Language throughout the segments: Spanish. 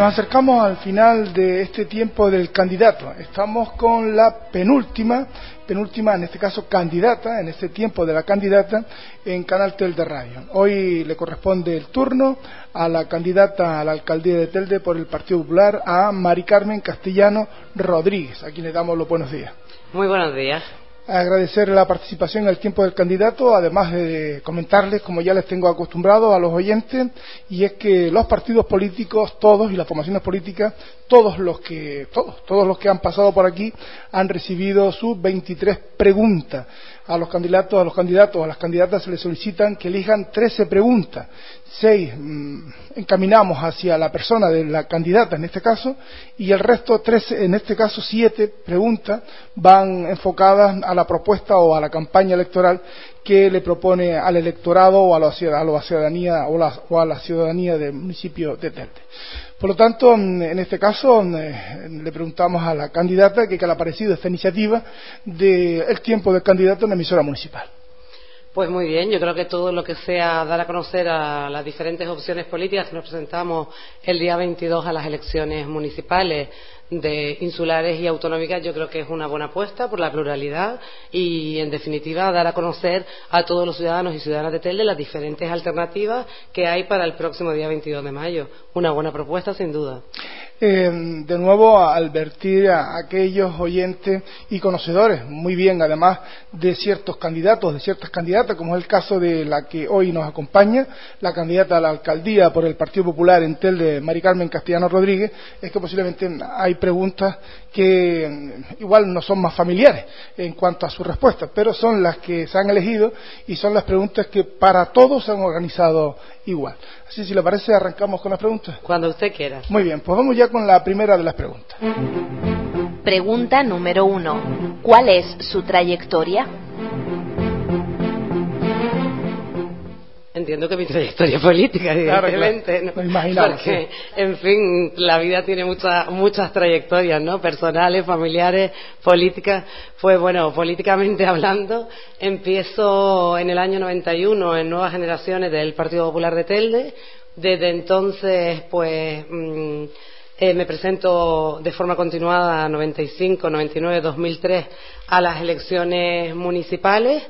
Nos acercamos al final de este tiempo del candidato. Estamos con la penúltima, penúltima en este caso candidata, en este tiempo de la candidata en Canal Tel de Radio. Hoy le corresponde el turno a la candidata a la alcaldía de Telde por el Partido Popular, a Mari Carmen Castellano Rodríguez, a quien le damos los buenos días. Muy buenos días agradecer la participación en el tiempo del candidato, además de comentarles, como ya les tengo acostumbrado a los oyentes, y es que los partidos políticos, todos, y las formaciones políticas, todos los que, todos, todos los que han pasado por aquí, han recibido sus 23 preguntas. A los candidatos, a los candidatos, a las candidatas se les solicitan que elijan 13 preguntas seis mm, encaminamos hacia la persona de la candidata en este caso y el resto tres en este caso siete preguntas van enfocadas a la propuesta o a la campaña electoral que le propone al electorado o a la, ciudadanía o, a la ciudadanía del municipio de Telde. Por lo tanto, en este caso le preguntamos a la candidata qué le ha parecido esta iniciativa del tiempo del candidato en la emisora municipal. Pues muy bien, yo creo que todo lo que sea dar a conocer a las diferentes opciones políticas que nos presentamos el día 22 a las elecciones municipales de insulares y autonómicas yo creo que es una buena apuesta por la pluralidad y en definitiva dar a conocer a todos los ciudadanos y ciudadanas de Telde las diferentes alternativas que hay para el próximo día 22 de mayo. Una buena propuesta sin duda. Eh, de nuevo advertir a aquellos oyentes y conocedores, muy bien además, de ciertos candidatos, de ciertas candidatas, como es el caso de la que hoy nos acompaña, la candidata a la alcaldía por el Partido Popular en Tel de Mari Carmen Castellano Rodríguez, es que posiblemente hay preguntas que igual no son más familiares en cuanto a sus respuestas, pero son las que se han elegido y son las preguntas que para todos se han organizado igual. Así, si le parece, arrancamos con las preguntas. Cuando usted quiera. Muy bien, pues vamos ya con la primera de las preguntas. Pregunta número uno. ¿Cuál es su trayectoria? Entiendo que mi trayectoria política, evidentemente, ¿no? porque, en fin, la vida tiene muchas muchas trayectorias, ¿no? Personales, familiares, políticas. Pues bueno, políticamente hablando, empiezo en el año 91 en Nuevas Generaciones del Partido Popular de Telde. Desde entonces, pues, mm, eh, me presento de forma continuada 95, 99, 2003 a las elecciones municipales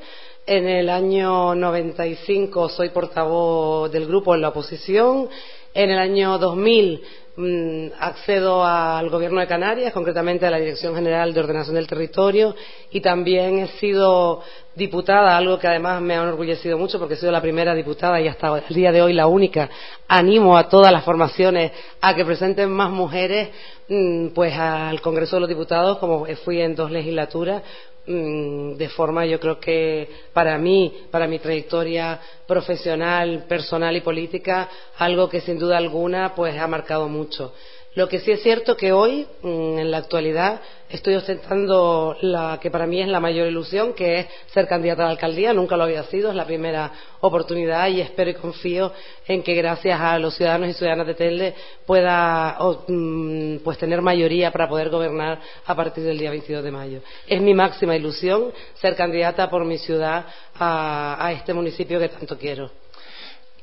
en el año 95 soy portavoz del grupo en la oposición. En el año 2000 mm, accedo al Gobierno de Canarias, concretamente a la Dirección General de Ordenación del Territorio, y también he sido diputada, algo que además me ha enorgullecido mucho porque he sido la primera diputada y hasta el día de hoy la única. Animo a todas las formaciones a que presenten más mujeres mm, pues al Congreso de los Diputados, como fui en dos legislaturas, de forma yo creo que para mí, para mi trayectoria profesional, personal y política, algo que sin duda alguna pues ha marcado mucho. Lo que sí es cierto que hoy, mm, en la actualidad, estoy ostentando la que para mí es la mayor ilusión, que es ser candidata a la alcaldía. Nunca lo había sido, es la primera oportunidad y espero y confío en que gracias a los ciudadanos y ciudadanas de Telde pueda mm, pues tener mayoría para poder gobernar a partir del día 22 de mayo. Es mi máxima ilusión ser candidata por mi ciudad a, a este municipio que tanto quiero.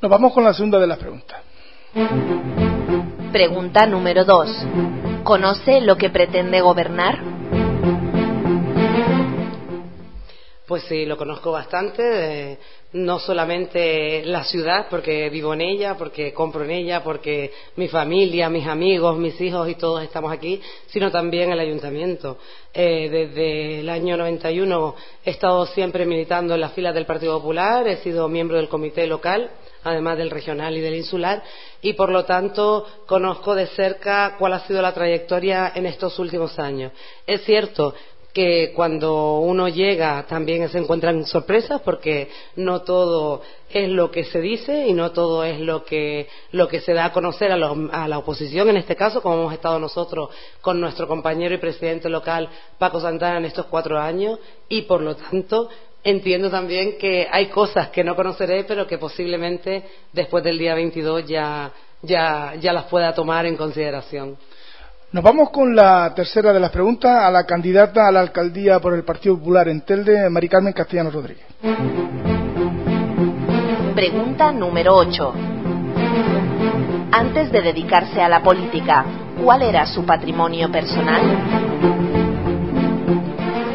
Nos vamos con la segunda de las preguntas. Pregunta número 2. ¿Conoce lo que pretende gobernar? Pues sí, lo conozco bastante, no solamente la ciudad, porque vivo en ella, porque compro en ella, porque mi familia, mis amigos, mis hijos y todos estamos aquí, sino también el ayuntamiento. Eh, desde el año 91 he estado siempre militando en las filas del Partido Popular, he sido miembro del comité local además del regional y del insular, y por lo tanto conozco de cerca cuál ha sido la trayectoria en estos últimos años. Es cierto que cuando uno llega también se encuentran sorpresas porque no todo es lo que se dice y no todo es lo que, lo que se da a conocer a, a, la oposición, en este caso, como hemos estado nosotros con nuestro compañero y presidente local Paco Santana en estos cuatro años y, por lo tanto, entiendo también que hay cosas que no conoceré, pero que posiblemente después del día 22 ya, ya, ya las pueda tomar en consideración. Nos vamos con la tercera de las preguntas a la candidata a la alcaldía por el Partido Popular en Telde, Mari Carmen Castellano Rodríguez. Pregunta número 8. Antes de dedicarse a la política, ¿cuál era su patrimonio personal?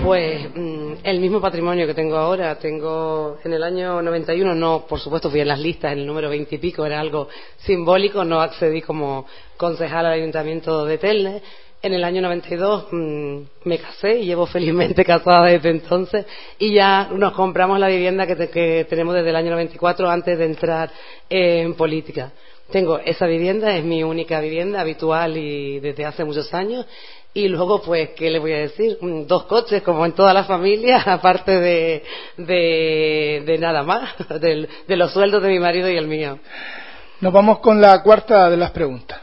Pues mm, el mismo patrimonio que tengo ahora. Tengo en el año 91, no, por supuesto fui en las listas, en el número 20 y pico, era algo simbólico, no accedí como concejal al ayuntamiento de Telne. En el año 92 mmm, me casé y llevo felizmente casada desde entonces y ya nos compramos la vivienda que, te, que tenemos desde el año 94 antes de entrar en política. Tengo esa vivienda, es mi única vivienda habitual y desde hace muchos años y luego, pues, ¿qué le voy a decir? Dos coches, como en toda la familia, aparte de, de, de nada más, de, de, los sueldos de mi marido y el mío. Nos vamos con la cuarta de las preguntas.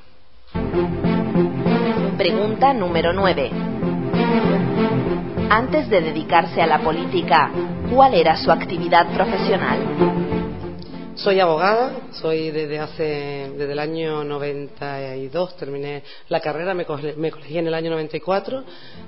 Pregunta número 9. Antes de dedicarse a la política, ¿cuál era su actividad profesional? Soy abogada, soy desde hace, desde el año 92, terminé la carrera, me, me colegí en el año 94.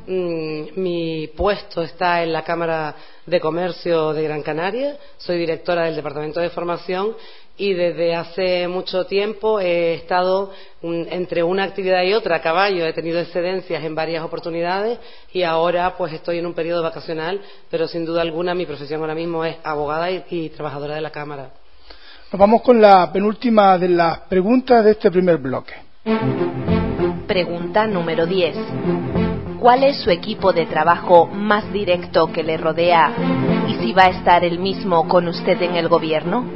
Mm, mi puesto está en la Cámara de Comercio de Gran Canaria, soy directora del Departamento de Formación y desde hace mucho tiempo he estado entre una actividad y otra a caballo, he tenido excedencias en varias oportunidades y ahora pues estoy en un periodo vacacional, pero sin duda alguna mi profesión ahora mismo es abogada y trabajadora de la Cámara. Nos vamos con la penúltima de las preguntas de este primer bloque. Pregunta número 10. ¿Cuál es su equipo de trabajo más directo que le rodea y si va a estar el mismo con usted en el gobierno?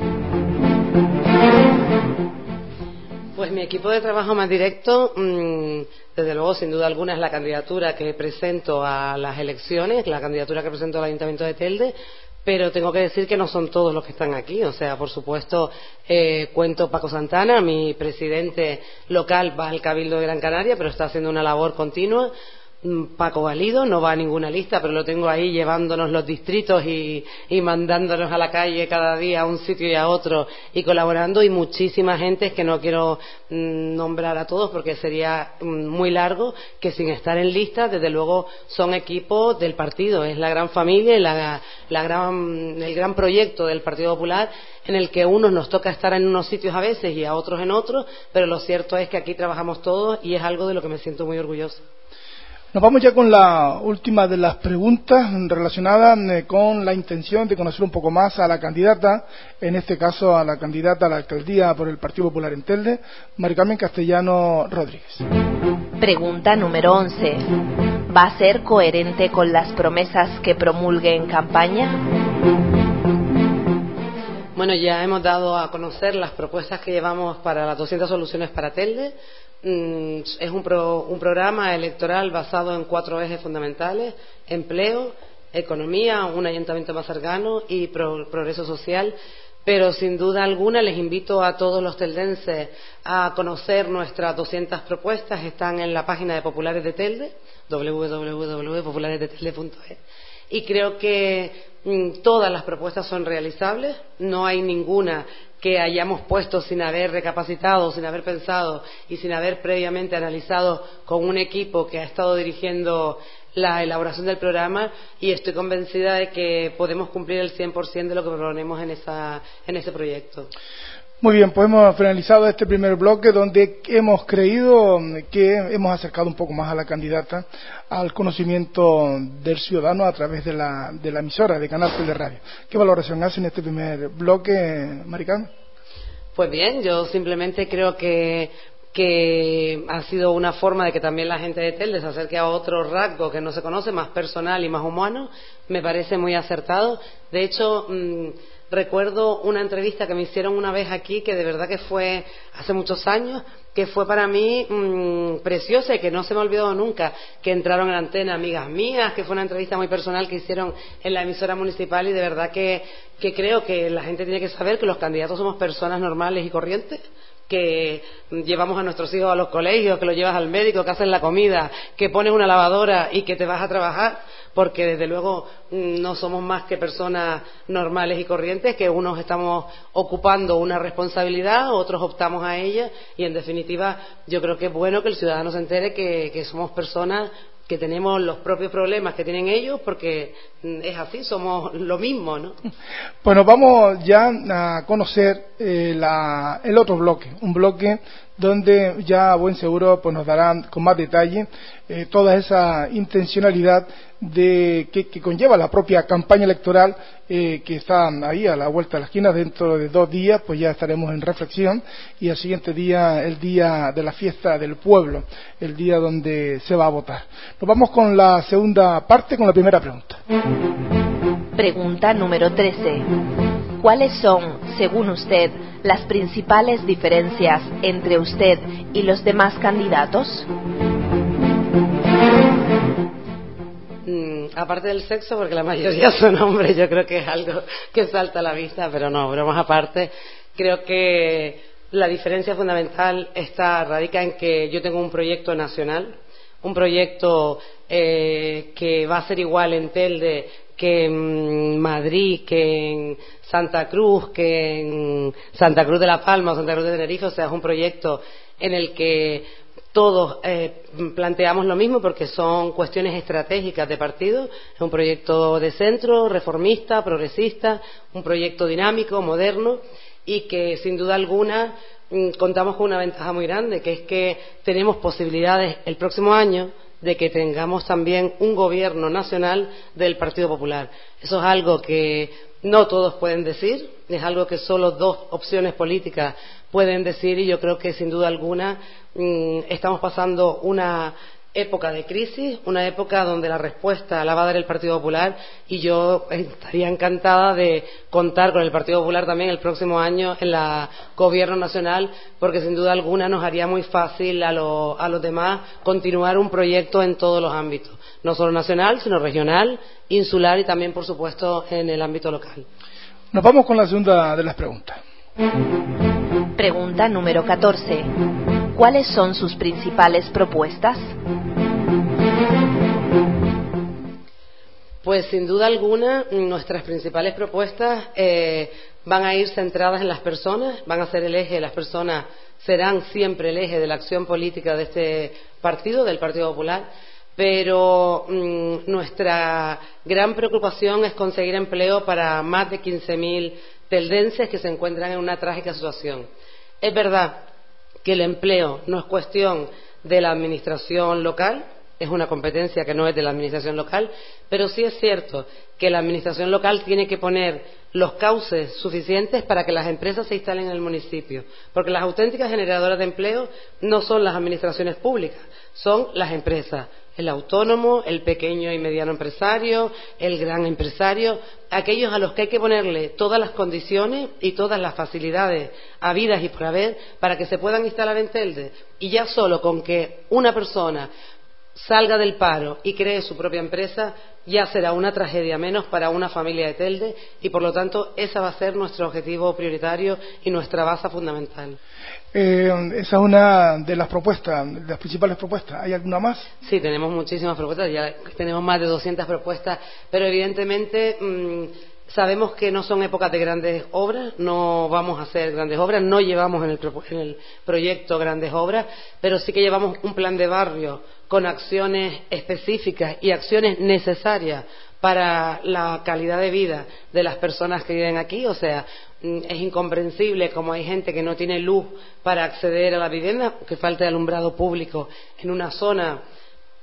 Pues mi equipo de trabajo más directo, mmm, desde luego, sin duda alguna, es la candidatura que presento a las elecciones, la candidatura que presento al Ayuntamiento de Telde, pero tengo que decir que no son todos los que están aquí. O sea, por supuesto, eh, cuento Paco Santana, mi presidente local va al Cabildo de Gran Canaria, pero está haciendo una labor continua. Paco Valido, no va a ninguna lista, pero lo tengo ahí llevándonos los distritos y, y, mandándonos a la calle cada día a un sitio y a otro y colaborando y muchísima gente que no quiero mmm, nombrar a todos porque sería mmm, muy largo, que sin estar en lista, desde luego son equipos del partido, es la gran familia y la, la gran, el gran proyecto del Partido Popular en el que unos nos toca estar en unos sitios a veces y a otros en otros, pero lo cierto es que aquí trabajamos todos y es algo de lo que me siento muy orgullosa. Nos vamos ya con la última de las preguntas relacionadas eh, con la intención de conocer un poco más a la candidata, en este caso a la candidata a la alcaldía por el Partido Popular en Telde, Maricarmen Castellano Rodríguez. Pregunta número 11. ¿Va a ser coherente con las promesas que promulgue en campaña? Bueno, ya hemos dado a conocer las propuestas que llevamos para las 200 soluciones para Telde es un, pro, un, programa electoral basado en cuatro ejes fundamentales empleo, economía, un ayuntamiento más cercano y pro, progreso social. Pero sin duda alguna les invito a todos los teldenses a conocer nuestras 200 propuestas. Están en la página de Populares de Telde, www.popularesdetelde.es. Y creo que mmm, todas las propuestas son realizables. No hay ninguna que hayamos puesto sin haber recapacitado, sin haber pensado y sin haber previamente analizado con un equipo que ha estado dirigiendo la elaboración del programa y estoy convencida de que podemos cumplir el 100% de lo que proponemos en, esa, en ese proyecto. Muy bien, pues hemos finalizado este primer bloque donde hemos creído que hemos acercado un poco más a la candidata al conocimiento del ciudadano a través de la, de la emisora de Canal de Radio. ¿Qué valoración hace en este primer bloque, Maricán? Pues bien, yo simplemente creo que que ha sido una forma de que también la gente de Telde se acerque a otro rasgo que no se conoce, más personal y más humano, me parece muy acertado. De hecho, mmm, recuerdo una entrevista que me hicieron una vez aquí, que de verdad que fue hace muchos años, que fue para mí mmm, preciosa y que no se me olvidó nunca, que entraron en la antena amigas mías, que fue una entrevista muy personal que hicieron en la emisora municipal y de verdad que, que creo que la gente tiene que saber que los candidatos somos personas normales y corrientes que llevamos a nuestros hijos a los colegios, que los llevas al médico, que haces la comida, que pones una lavadora y que te vas a trabajar, porque desde luego no somos más que personas normales y corrientes, que unos estamos ocupando una responsabilidad, otros optamos a ella, y en definitiva yo creo que es bueno que el ciudadano se entere que, que somos personas que tenemos los propios problemas que tienen ellos porque es así, somos lo mismo, ¿no? Bueno, vamos ya a conocer eh, el otro bloque, un bloque donde ya a buen seguro pues, nos darán con más detalle eh, toda esa intencionalidad de, que, conlleva la propia campaña electoral eh, que está ahí a la vuelta de la esquina. Dentro de dos días pues ya estaremos en reflexión y el siguiente día el día de la fiesta del pueblo, el día donde se va a votar. Nos vamos con la segunda parte, con la primera pregunta. Pregunta número 13. ¿Cuáles son, según usted, las principales diferencias entre usted y los demás candidatos? Mm, aparte del sexo, porque la mayoría son hombres, yo creo que es algo que salta a la vista, pero no, bromas aparte, creo que la diferencia fundamental está radica en que yo tengo un proyecto nacional, un proyecto eh, que va a ser igual en Telde que en Madrid, que en Santa Cruz, que en Santa Cruz de la Palma o Santa Cruz de Tenerife, o sea, es un proyecto en el que todos eh, planteamos lo mismo porque son cuestiones estratégicas de partido. Es un proyecto de centro, reformista, progresista, un proyecto dinámico, moderno y que sin duda alguna contamos con una ventaja muy grande, que es que tenemos posibilidades el próximo año de que tengamos también un gobierno nacional del Partido Popular. Eso es algo que no todos pueden decir, es algo que solo dos opciones políticas pueden decir y yo creo que sin duda alguna mm, estamos pasando una época de crisis, una época donde la respuesta la va a dar el Partido Popular y yo estaría encantada de contar con el Partido Popular también el próximo año en la Gobierno Nacional porque sin duda alguna nos haría muy fácil a, a los demás continuar un proyecto en todos los ámbitos, no solo nacional, sino regional, insular y también, por supuesto, en el ámbito local. Nos vamos con la segunda de las preguntas. Pregunta número 14. ¿Cuáles son sus principales propuestas? Pues sin duda alguna, nuestras principales propuestas eh, van a ir centradas en las personas, van a ser el eje, las personas serán siempre el eje de la acción política de este partido, del Partido Popular, pero mm, nuestra gran preocupación es conseguir empleo para más de 15.000 teldenses que se encuentran en una trágica situación. Es verdad que el empleo no es cuestión de la administración local, es una competencia que no es de la administración local, pero sí es cierto que la administración local tiene que poner los cauces suficientes para que las empresas se instalen en el municipio, porque las auténticas generadoras de empleo no son las administraciones públicas, son las empresas, el autónomo, el pequeño y mediano empresario, el gran empresario, aquellos a los que hay que ponerle todas las condiciones y todas las facilidades habidas y por haber para que se puedan instalar en Telde. Y ya solo con que una persona salga del paro y cree su propia empresa, ya será una tragedia menos para una familia de Telde y, por lo tanto, ese va a ser nuestro objetivo prioritario y nuestra base fundamental. Eh, esa es una de las propuestas, de las principales propuestas. ¿Hay alguna más? Sí, tenemos muchísimas propuestas, ya tenemos más de 200 propuestas, pero evidentemente mm, sabemos que no son épocas de grandes obras, no vamos a hacer grandes obras, no llevamos en el, en el proyecto grandes obras, pero sí que llevamos un plan de barrio con acciones específicas y acciones necesarias para la calidad de vida de las personas que viven aquí. O sea, mm, es incomprensible como hay gente que no tiene luz para acceder a la vivienda, que falte alumbrado público en una zona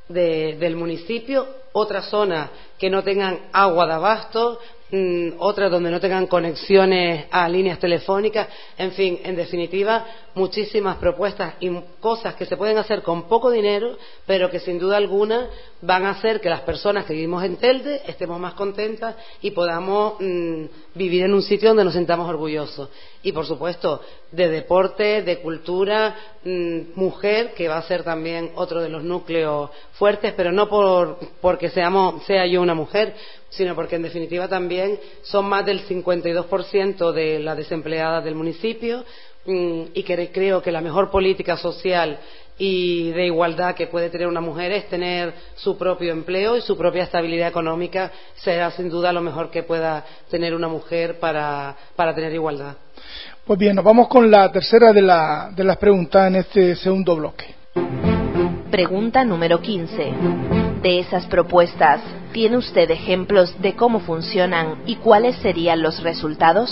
del municipio, otra zona que no tengan agua de abasto, otras donde no tengan conexiones a líneas telefónicas, en fin, en definitiva, muchísimas propuestas y cosas que se pueden hacer con poco dinero, pero que sin duda alguna van a hacer que las personas que vivimos en Telde estemos más contentas y podamos mm, vivir en un sitio donde nos sentamos orgullosos. Y, por supuesto, de deporte, de cultura, mm, mujer, que va a ser también otro de los núcleos fuertes, pero no por, porque seamos, sea yo una mujer, sino porque en definitiva también son más del 52% de las desempleadas del municipio mm, y que creo que la mejor política social y de igualdad que puede tener una mujer es tener su propio empleo y su propia estabilidad económica será sin duda lo mejor que pueda tener una mujer para, tener igualdad. Pues bien, nos vamos con la tercera de, de las preguntas en este segundo bloque. Pregunta número 15. De esas propuestas, ¿tiene usted ejemplos de cómo funcionan y cuáles serían los resultados?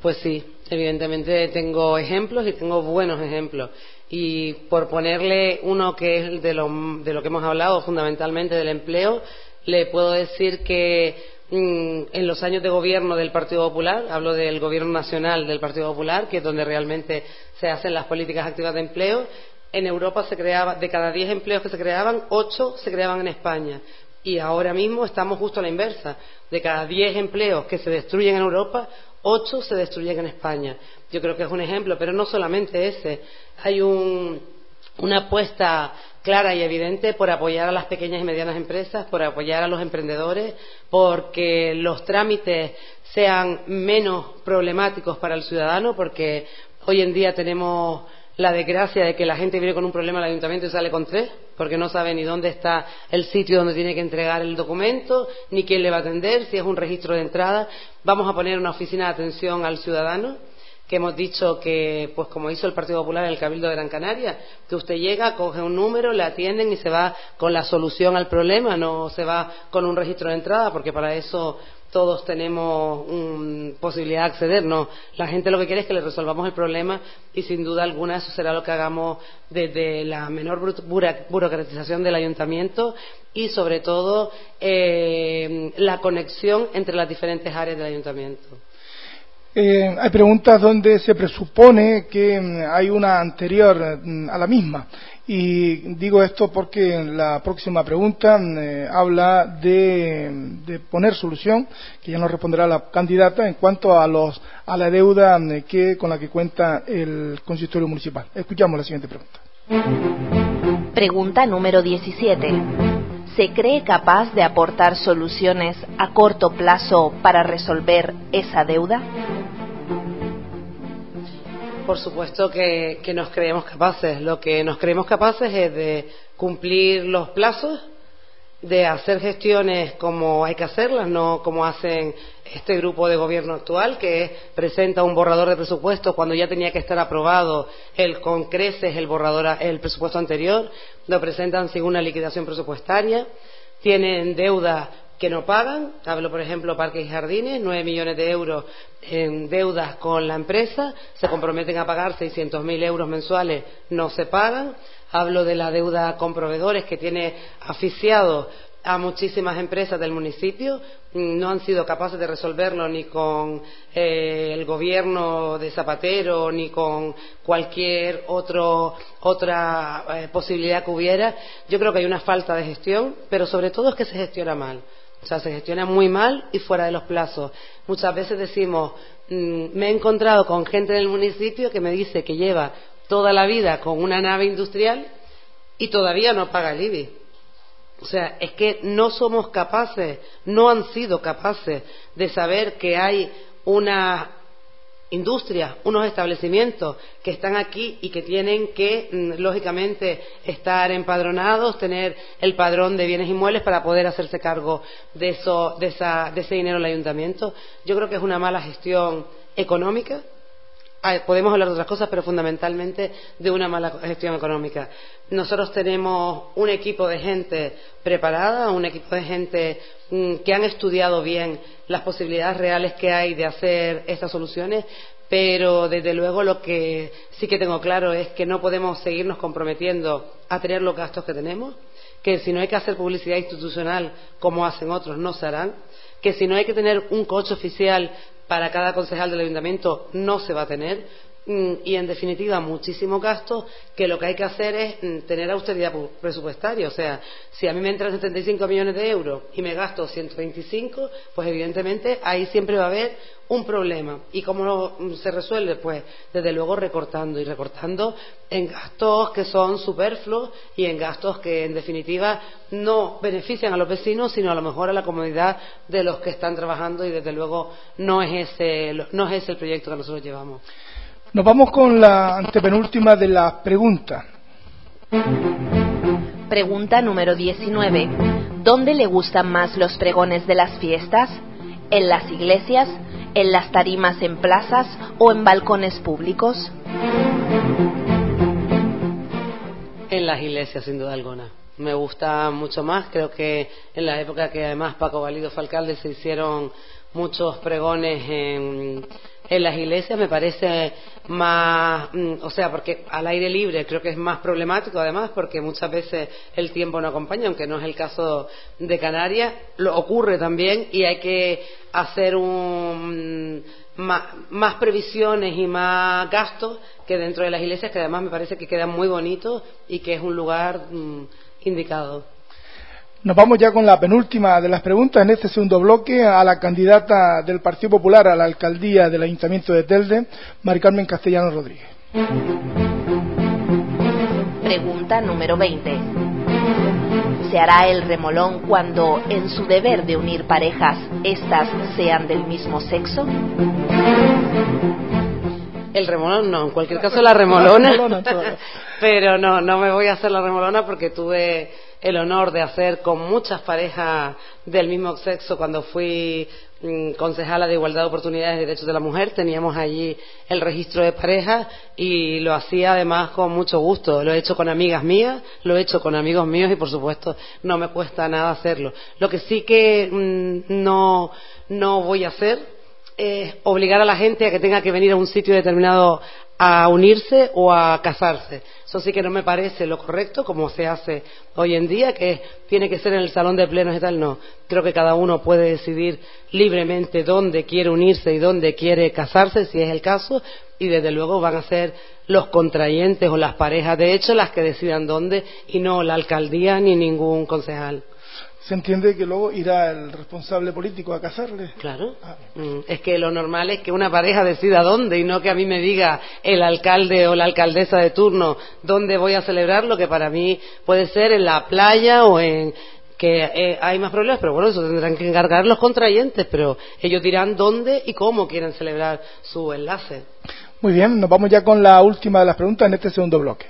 Pues sí, Evidentemente tengo ejemplos y tengo buenos ejemplos. Y por ponerle uno que es de lo, de lo que hemos hablado fundamentalmente del empleo, le puedo decir que mm, en los años de gobierno del Partido Popular, hablo del gobierno nacional del Partido Popular, que es donde realmente se hacen las políticas activas de empleo, en Europa se creaba, de cada diez empleos que se creaban, ocho se creaban en España. Y ahora mismo estamos justo a la inversa. De cada diez empleos que se destruyen en Europa, ocho se destruyen en España. Yo creo que es un ejemplo, pero no solamente ese. Hay una apuesta clara y evidente por apoyar a las pequeñas y medianas empresas, por apoyar a los emprendedores, porque los trámites sean menos problemáticos para el ciudadano, porque hoy en día tenemos la desgracia de que la gente viene con un problema al ayuntamiento y sale con tres, porque no sabe ni dónde está el sitio donde tiene que entregar el documento, ni quién le va a atender, si es un registro de entrada. Vamos a poner una oficina de atención al ciudadano que hemos dicho que, pues como hizo el Partido Popular en el Cabildo de Gran Canaria, que usted llega, coge un número, le atienden y se va con la solución al problema, no se va con un registro de entrada, porque para eso todos tenemos posibilidad de acceder. No, la gente lo que quiere es que le resolvamos el problema y sin duda alguna eso será lo que hagamos desde la menor burocratización del ayuntamiento y sobre todo eh, la conexión entre las diferentes áreas del ayuntamiento. Eh, hay preguntas donde se presupone que mm, hay una anterior mm, a la misma y digo esto porque la próxima pregunta eh, habla de, poner solución, que ya nos responderá la candidata, en cuanto a, los, a la deuda eh, que, con la que cuenta el consistorio municipal. Escuchamos la siguiente pregunta. Pregunta número 17. ¿Se cree capaz de aportar soluciones a corto plazo para resolver esa deuda? Por supuesto que, nos creemos capaces. Lo que nos creemos capaces es de cumplir los plazos, de hacer gestiones como hay que hacerlas, no como hacen este grupo de gobierno actual, que presenta un borrador de presupuesto cuando ya tenía que estar aprobado el con creces el borrador, el presupuesto anterior, lo presentan sin una liquidación presupuestaria, tienen deuda que no pagan. Hablo, por ejemplo, Parques y Jardines, nueve millones de euros en deudas con la empresa, se comprometen a pagar 600.000 euros mensuales, no se pagan. Hablo de la deuda con proveedores que tiene aficiado a muchísimas empresas del municipio, no han sido capaces de resolverlo ni con eh, el gobierno de Zapatero ni con cualquier otra eh, posibilidad que hubiera. Yo creo que hay una falta de gestión, pero sobre todo es que se gestiona mal. O sea, se gestiona muy mal y fuera de los plazos. Muchas veces decimos, mm, me he encontrado con gente del municipio que me dice que lleva toda la vida con una nave industrial y todavía no paga el IBI. O sea, es que no somos capaces, no han sido capaces de saber que hay una industrias, unos establecimientos que están aquí y que tienen que, mm, lógicamente, estar empadronados, tener el padrón de bienes inmuebles para poder hacerse cargo de, eso, de, de ese dinero el ayuntamiento. Yo creo que es una mala gestión económica. Ah, podemos hablar de otras cosas, pero fundamentalmente de una mala gestión económica. Nosotros tenemos un equipo de gente preparada, un equipo de gente mm, que han estudiado bien las posibilidades reales que hay de hacer estas soluciones, pero desde luego lo que sí que tengo claro es que no podemos seguirnos comprometiendo a tener los gastos que tenemos, que si no hay que hacer publicidad institucional como hacen otros, no se harán, que si no hay que tener un coche oficial para cada concejal del ayuntamiento, no se va a tener, y en definitiva muchísimo gasto que lo que hay que hacer es mm, tener austeridad presupuestaria. O sea, si a mí me entran 75 millones de euros y me gasto 125, pues evidentemente ahí siempre va a haber un problema. ¿Y cómo mm, se resuelve? Pues desde luego recortando y recortando en gastos que son superfluos y en gastos que en definitiva no benefician a los vecinos, sino a lo mejor a la comodidad de los que están trabajando y desde luego no es ese, no es ese el proyecto que nosotros llevamos. Nos vamos con la antepenúltima de las preguntas. Pregunta número 19. ¿Dónde le gustan más los pregones de las fiestas? ¿En las iglesias? ¿En las tarimas en plazas o en balcones públicos? En las iglesias, sin duda alguna. Me gusta mucho más. Creo que en la época que además Paco Valido fue alcalde se hicieron muchos pregones en en las iglesias me parece más, mm, o sea, porque al aire libre creo que es más problemático además porque muchas veces el tiempo no acompaña, aunque no es el caso de Canarias, lo ocurre también y hay que hacer un, mm, más, previsiones y más gastos que dentro de las iglesias, que además me parece que quedan muy bonitos y que es un lugar mm, indicado. Nos vamos ya con la penúltima de las preguntas en este segundo bloque a la candidata del Partido Popular a la alcaldía del Ayuntamiento de Telde, Mari Carmen Castellano Rodríguez. Pregunta número 20. ¿Se hará el remolón cuando, en su deber de unir parejas, éstas sean del mismo sexo? El remolón no, en cualquier caso la remolona. pero no, no me voy a hacer la remolona porque tuve el honor de hacer con muchas parejas del mismo sexo cuando fui mm, concejala de Igualdad de Oportunidades y Derechos de la Mujer. Teníamos allí el registro de parejas y lo hacía además con mucho gusto. Lo he hecho con amigas mías, lo he hecho con amigos míos y por supuesto no me cuesta nada hacerlo. Lo que sí que mm, no, no voy a hacer es obligar a la gente a que tenga que venir a un sitio determinado a unirse o a casarse. Eso sí que no me parece lo correcto, como se hace hoy en día, que tiene que ser en el salón de plenos y tal. No, creo que cada uno puede decidir libremente dónde quiere unirse y dónde quiere casarse, si es el caso, y desde luego van a ser los contrayentes o las parejas de hecho las que decidan dónde y no la alcaldía ni ningún concejal se entiende que luego irá el responsable político a casarle. Claro. Ah, mm, es que lo normal es que una pareja decida dónde y no que a mí me diga el alcalde o la alcaldesa de turno dónde voy a celebrar lo que para mí puede ser en la playa o en que eh, hay más problemas, pero bueno, eso tendrán que encargar los contrayentes, pero ellos dirán dónde y cómo quieren celebrar su enlace. Muy bien, nos vamos ya con la última de las preguntas en este segundo bloque.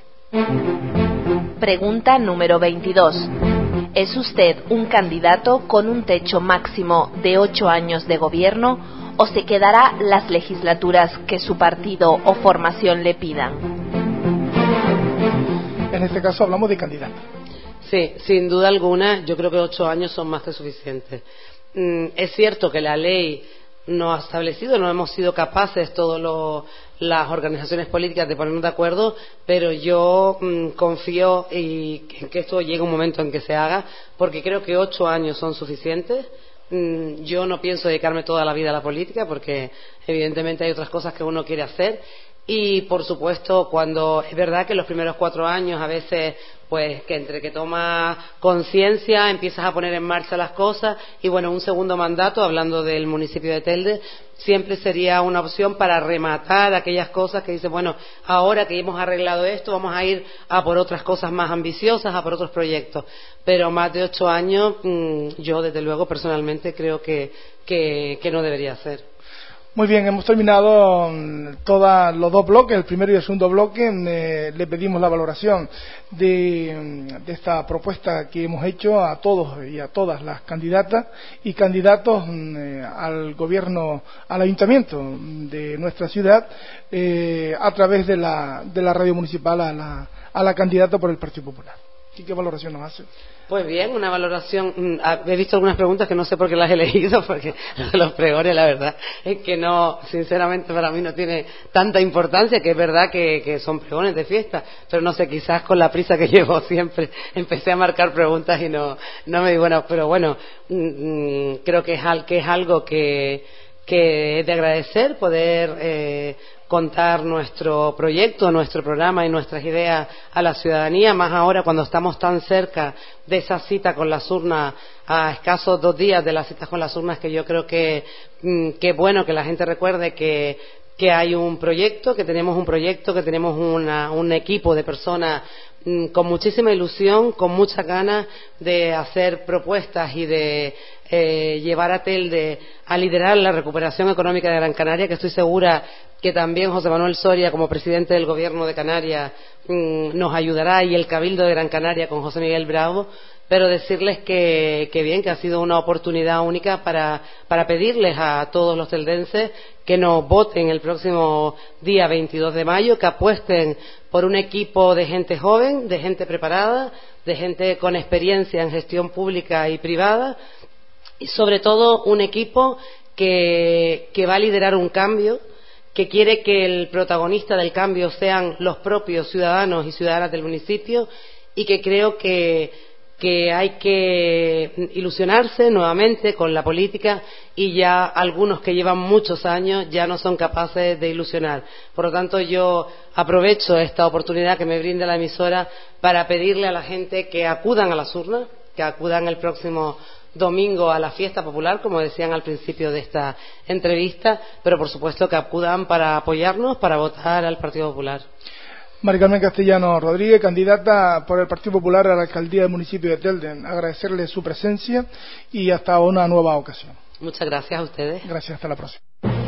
Pregunta número 22. ¿Es usted un candidato con un techo máximo de ocho años de gobierno o se quedará las legislaturas que su partido o formación le pidan? En este caso hablamos de candidato. Sí, sin duda alguna, yo creo que ocho años son más que suficientes. Mm, es cierto que la ley no ha establecido, no hemos sido capaces todas las organizaciones políticas de ponernos de acuerdo, pero yo mm, confío en que esto llegue un momento en que se haga, porque creo que ocho años son suficientes. Mm, yo no pienso dedicarme toda la vida a la política, porque evidentemente hay otras cosas que uno quiere hacer. Y, por supuesto, cuando es verdad que los primeros cuatro años a veces pues que entre que tomas conciencia, empiezas a poner en marcha las cosas y bueno, un segundo mandato, hablando del municipio de Telde, siempre sería una opción para rematar aquellas cosas que dice, bueno, ahora que hemos arreglado esto, vamos a ir a por otras cosas más ambiciosas, a por otros proyectos. Pero más de ocho años, mm, yo desde luego personalmente creo que, que no debería ser. Muy bien, hemos terminado mm, todos los dos bloques, el primero y el segundo bloque. Mm, eh, le pedimos la valoración mm, de, esta propuesta que hemos hecho a todos y a todas las candidatas y candidatos eh, al gobierno, al ayuntamiento de nuestra ciudad eh, a través de la, de la radio municipal a la, a la candidata por el Partido Popular. ¿Y qué valoración nos hace? Pues bien, una valoración. Mm, he visto algunas preguntas que no sé por qué las he leído, porque los pregones, la verdad, es que no, sinceramente para mí no tiene tanta importancia, que es verdad que, son pregones de fiesta, pero no sé, quizás con la prisa que llevo siempre empecé a marcar preguntas y no, no me di bueno, pero bueno, mm, mm, creo que es, que es algo que, que es de agradecer poder eh, contar nuestro proyecto, nuestro programa y nuestras ideas a la ciudadanía, más ahora cuando estamos tan cerca de esa cita con las urnas, a escasos dos días de las citas con las urnas, que yo creo que mm, es bueno que la gente recuerde que, hay un proyecto, que tenemos un proyecto, que tenemos un equipo de personas con muchísima ilusión, con muchas ganas de hacer propuestas y de eh, llevar a Telde a liderar la recuperación económica de Gran Canaria, que estoy segura que también José Manuel Soria, como presidente del Gobierno de Canarias, mm, nos ayudará y el Cabildo de Gran Canaria con José Miguel Bravo, pero decirles que, bien, que ha sido una oportunidad única para, pedirles a todos los teldenses que nos voten el próximo día 22 de mayo, que apuesten por un equipo de gente joven, de gente preparada, de gente con experiencia en gestión pública y privada, y sobre todo un equipo que va a liderar un cambio que quiere que el protagonista del cambio sean los propios ciudadanos y ciudadanas del municipio y que creo que, hay que ilusionarse nuevamente con la política y ya algunos que llevan muchos años ya no son capaces de ilusionar. Por lo tanto, yo aprovecho esta oportunidad que me brinda la emisora para pedirle a la gente que acudan a las urnas, que acudan el próximo domingo a la fiesta popular, como decían al principio de esta entrevista, pero por supuesto que acudan para apoyarnos, para votar al Partido Popular. Mari Carmen Castellano Rodríguez, candidata por el Partido Popular a la alcaldía del municipio de Telden. Agradecerle su presencia y hasta una nueva ocasión. Muchas gracias a ustedes. Gracias, hasta la próxima.